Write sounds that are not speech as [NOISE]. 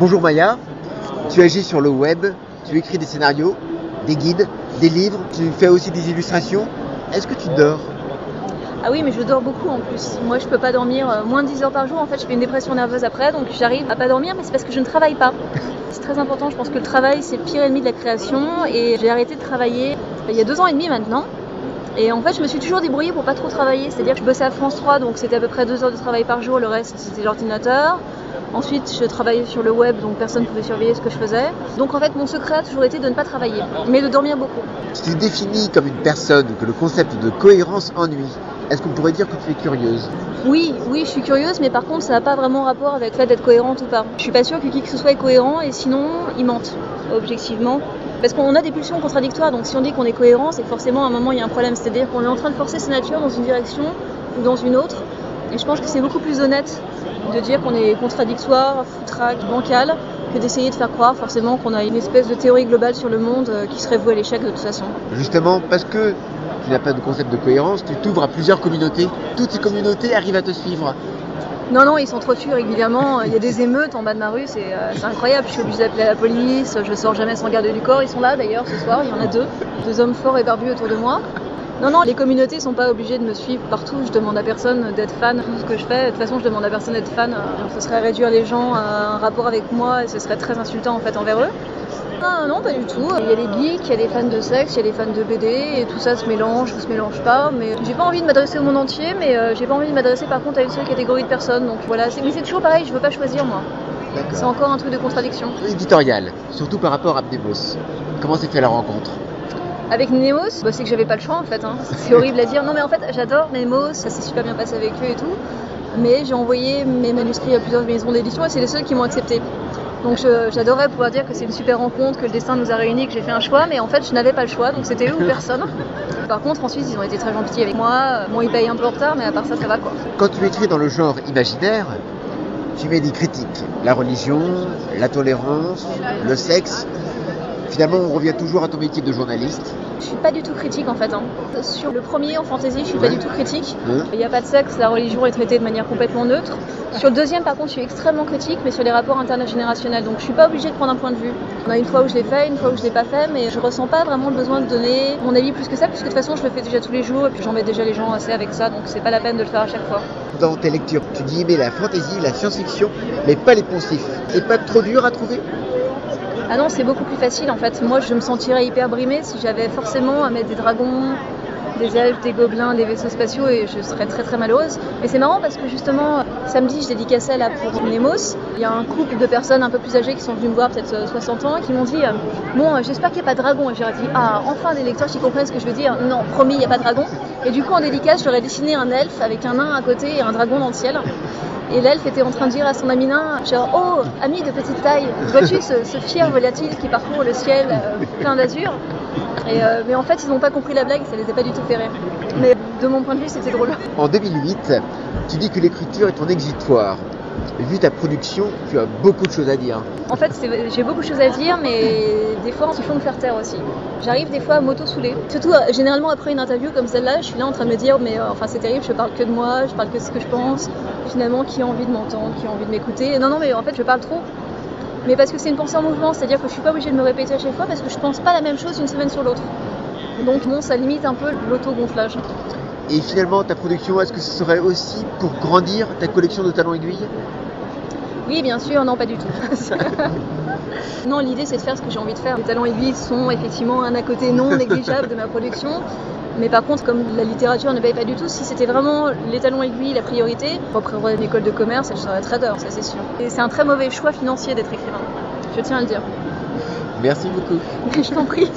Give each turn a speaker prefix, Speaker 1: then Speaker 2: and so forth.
Speaker 1: Bonjour Maya, tu agis sur le web, tu écris des scénarios, des guides, des livres, tu fais aussi des illustrations. Est-ce que tu dors?
Speaker 2: Ah oui, mais je dors beaucoup en plus. Moi, je peux pas dormir euh, moins de 10 heures par jour. En fait, je fais une dépression nerveuse après, donc j'arrive à pas dormir, mais c'est parce que je ne travaille pas. [LAUGHS] C'est très important. Je pense que le travail, c'est le pire ennemi de la création, et j'ai arrêté de travailler il y a deux ans et demi maintenant. Et en fait, je me suis toujours débrouillée pour pas trop travailler. C'est-à-dire que je bossais à France 3, donc c'était à peu près deux heures de travail par jour. Le reste, c'était l'ordinateur. Ensuite, je travaillais sur le web, donc personne ne pouvait surveiller ce que je faisais. Donc en fait, mon secret a toujours été de ne pas travailler, mais de dormir beaucoup.
Speaker 1: Tu te définis comme une personne que le concept de cohérence ennuie. Est-ce qu'on pourrait dire que tu es curieuse?
Speaker 2: Oui, oui, je suis curieuse, mais par contre, ça n'a pas vraiment rapport avec le fait d'être cohérente ou pas. Je suis pas sûre que qui que ce soit est cohérent, et sinon, il mente, objectivement. Parce qu'on a des pulsions contradictoires, donc si on dit qu'on est cohérent, c'est que forcément à un moment il y a un problème. C'est-à-dire qu'on est en train de forcer sa nature dans une direction ou dans une autre. Et je pense que c'est beaucoup plus honnête de dire qu'on est contradictoire, foutraque, bancal, que d'essayer de faire croire forcément qu'on a une espèce de théorie globale sur le monde euh, qui serait vouée à l'échec de toute façon.
Speaker 1: Justement, parce que tu n'as pas de concept de cohérence, tu t'ouvres à plusieurs communautés. Toutes ces communautés arrivent à te suivre.
Speaker 2: Non, non, ils s'entretuent régulièrement. Il y a des émeutes en bas de ma rue, c'est euh, incroyable. Je suis obligée d'appeler la police, je sors jamais sans garder du corps. Ils sont là d'ailleurs ce soir, il y en a deux. Deux hommes forts et barbus autour de moi. Non, non, les communautés sont pas obligées de me suivre partout. Je demande à personne d'être fan de tout ce que je fais. De toute façon, je demande à personne d'être fan. Ce serait réduire les gens à un rapport avec moi et ce serait très insultant en fait envers eux. Non, non, pas du tout. Il y a les geeks, il y a les fans de sexe, il y a les fans de BD et tout ça se mélange ou se mélange pas. Mais j'ai pas envie de m'adresser au monde entier, mais euh, j'ai pas envie de m'adresser par contre à une seule catégorie de personnes. Donc voilà, c'est- mais c'est toujours pareil, je veux pas choisir moi. C'est encore un truc de contradiction.
Speaker 1: Éditorial, surtout par rapport à Abdemos. Comment s'est fait la rencontre?
Speaker 2: Avec Nemos, bah, c'est que j'avais pas le choix en fait. hein. C'est horrible à dire. Non mais en fait j'adore Nemos, ça s'est super bien passé avec eux et tout. Mais j'ai envoyé mes manuscrits à plusieurs maisons d'édition et c'est les seuls qui m'ont accepté. Donc j'adorerais pouvoir dire que c'est une super rencontre, que le destin nous a réunis, que j'ai fait un choix, mais en fait je n'avais pas le choix, donc c'était eux ou personne. [LAUGHS] Par contre ensuite ils ont été très gentils avec moi. Bon ils payent un peu en retard, mais à part ça ça va quoi.
Speaker 1: Quand tu écris dans le genre imaginaire, tu mets des critiques. La religion, la tolérance, le sexe. Finalement, on revient toujours à ton métier de journaliste.
Speaker 2: Je suis pas du tout critique en fait. hein. Sur le premier en fantasy, je suis
Speaker 1: Ouais.
Speaker 2: pas du tout critique. Il n'y a pas de sexe, la religion est traitée de manière complètement neutre. Sur le deuxième, par contre, je suis extrêmement critique, mais sur les rapports intergénérationnels. Donc je suis pas obligée de prendre un point de vue. On a une fois où je l'ai fait, une fois où je l'ai pas fait, mais je ressens pas vraiment le besoin de donner mon avis plus que ça, puisque de toute façon je le fais déjà tous les jours et puis j'embête déjà les gens assez avec ça, donc c'est pas la peine de le faire à chaque fois.
Speaker 1: Dans tes lectures, tu dis aimer la fantaisie, la science-fiction, mais pas les poncifs. C'est pas trop dur à trouver?
Speaker 2: Ah non, c'est beaucoup plus facile en fait. Moi, je me sentirais hyper brimée si j'avais forcément à mettre des dragons, des elfes, des gobelins, des vaisseaux spatiaux et je serais très très malheureuse. Mais c'est marrant parce que justement, samedi, je dédicaçais là pour Nemos. Il y a un couple de personnes un peu plus âgées qui sont venues me voir, peut-être euh, 60 ans, qui m'ont dit euh, Bon, euh, j'espère qu'il n'y a pas de dragon. Et j'aurais dit Ah, enfin des lecteurs qui comprennent ce que je veux dire. Non, promis, il n'y a pas de dragon. Et du coup, en dédicace, j'aurais dessiné un elfe avec un nain à côté et un dragon dans le ciel. Et l'elfe était en train de dire à son ami nain, genre, oh, ami de petite taille, vois-tu ce, fier volatile qui parcourt le ciel euh, plein d'azur? Euh, Mais en fait, ils n'ont pas compris la blague, ça les a pas du tout fait rire. Mais de mon point de vue, c'était drôle.
Speaker 1: En 2008, tu dis que l'écriture est ton exutoire. Vu ta production, tu as beaucoup de choses à dire.
Speaker 2: En fait, j'ai beaucoup de choses à dire, mais des fois, il faut me faire taire aussi. J'arrive des fois à m'auto-souler. Surtout, euh, généralement, après une interview comme celle-là, je suis là en train de me dire, mais euh, enfin, c'est terrible, je parle que de moi, je parle que de ce que je pense. Finalement, qui a envie de m'entendre, qui a envie de m'écouter Non, non, mais en fait, je parle trop. Mais parce que c'est une pensée en mouvement, c'est-à-dire que je suis pas obligée de me répéter à chaque fois parce que je pense pas la même chose une semaine sur l'autre. Donc, bon, ça limite un peu l'auto-gonflage.
Speaker 1: Et finalement, ta production, est-ce que ce serait aussi pour grandir ta collection de talons aiguilles?
Speaker 2: Oui, bien sûr, non, pas du tout. [LAUGHS] non, l'idée c'est de faire ce que j'ai envie de faire. Les talents aiguilles sont effectivement un à côté non [LAUGHS] négligeable de ma production. Mais par contre, comme la littérature ne paye pas du tout, si c'était vraiment les talons aiguilles la priorité, je reprendrais une école de commerce je serais trader, ça c'est sûr. Et c'est un très mauvais choix financier d'être écrivain. Je tiens à le dire.
Speaker 1: Merci beaucoup. [LAUGHS]
Speaker 2: je t'en prie.